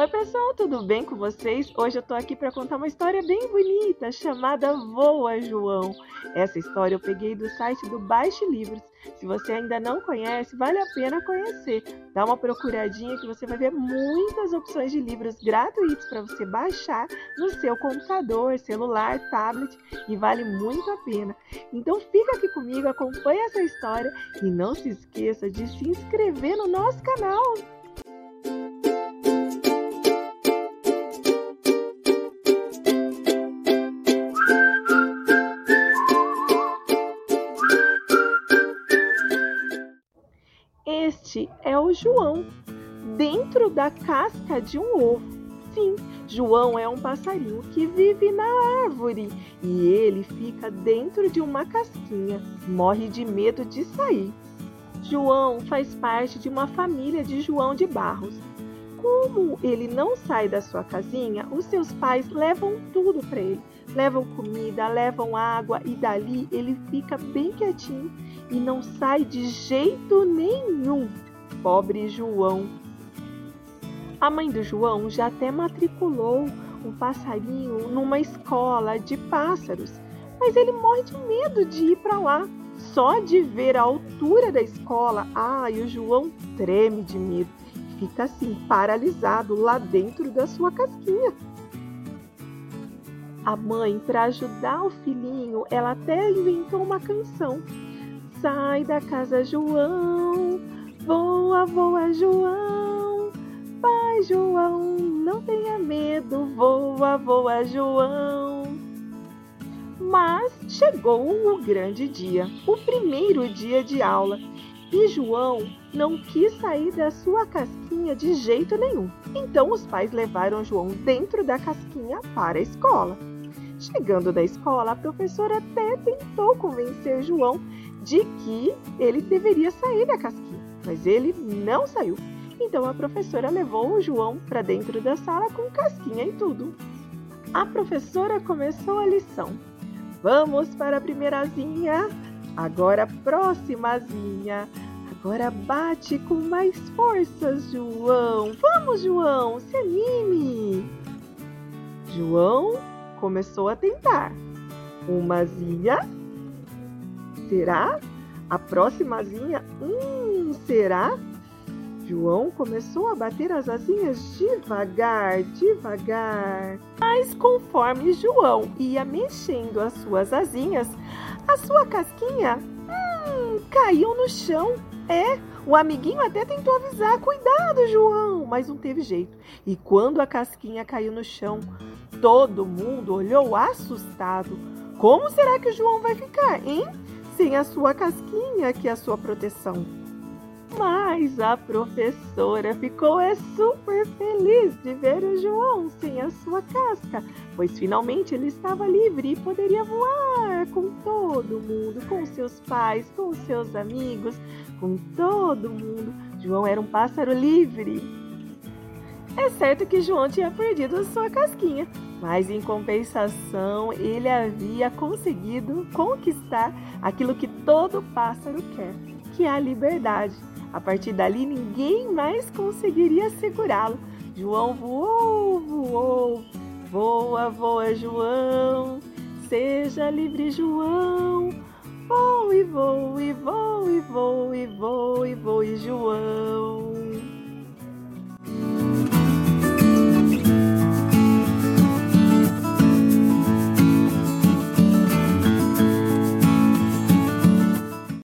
Oi, pessoal, tudo bem com vocês? Hoje eu tô aqui para contar uma história bem bonita chamada Voa João. Essa história eu peguei do site do Baixe Livros. Se você ainda não conhece, vale a pena conhecer. Dá uma procuradinha que você vai ver muitas opções de livros gratuitos para você baixar no seu computador, celular, tablet e vale muito a pena. Então fica aqui comigo, acompanhe essa história e não se esqueça de se inscrever no nosso canal. Este é o João, dentro da casca de um ovo. Sim, João é um passarinho que vive na árvore e ele fica dentro de uma casquinha, morre de medo de sair. João faz parte de uma família de João de Barros. Como ele não sai da sua casinha, os seus pais levam tudo para ele. Levam comida, levam água e dali ele fica bem quietinho e não sai de jeito nenhum. Pobre João. A mãe do João já até matriculou um passarinho numa escola de pássaros, mas ele morre de medo de ir para lá. Só de ver a altura da escola, ai, o João treme de medo. Fica assim, paralisado lá dentro da sua casquinha. A mãe, para ajudar o filhinho, ela até inventou uma canção Sai da casa, João, voa, voa, João. Pai, João, não tenha medo, voa, voa, João. Mas chegou o grande dia, o primeiro dia de aula, e João não quis sair da sua casquinha de jeito nenhum. Então os pais levaram João dentro da casquinha para a escola. Chegando da escola, a professora até tentou convencer João de que ele deveria sair da casquinha, mas ele não saiu. Então a professora levou o João para dentro da sala com casquinha e tudo. A professora começou a lição. Vamos para a primeirazinha, agora próximazinha. Agora bate com mais forças, João. Vamos, João, se anime. João começou a tentar. Umazinha, Será? A próximazinha? Hum, será? João começou a bater as asinhas devagar, devagar. Mas conforme João ia mexendo as suas asinhas, a sua casquinha hum, caiu no chão. É, o amiguinho até tentou avisar: cuidado, João, mas não teve jeito. E quando a casquinha caiu no chão, todo mundo olhou assustado. Como será que o João vai ficar, hein? sem a sua casquinha, que é a sua proteção. Mas a professora ficou é super feliz de ver o João sem a sua casca, pois finalmente ele estava livre e poderia voar com todo mundo, com seus pais, com seus amigos, com todo mundo. João era um pássaro livre. É certo que João tinha perdido sua casquinha, mas em compensação ele havia conseguido conquistar aquilo que todo pássaro quer, que é a liberdade. A partir dali ninguém mais conseguiria segurá-lo. João voou, voou, voa, voa, João, seja livre, João. Voe, voe, voe, voe, voe, voe, João.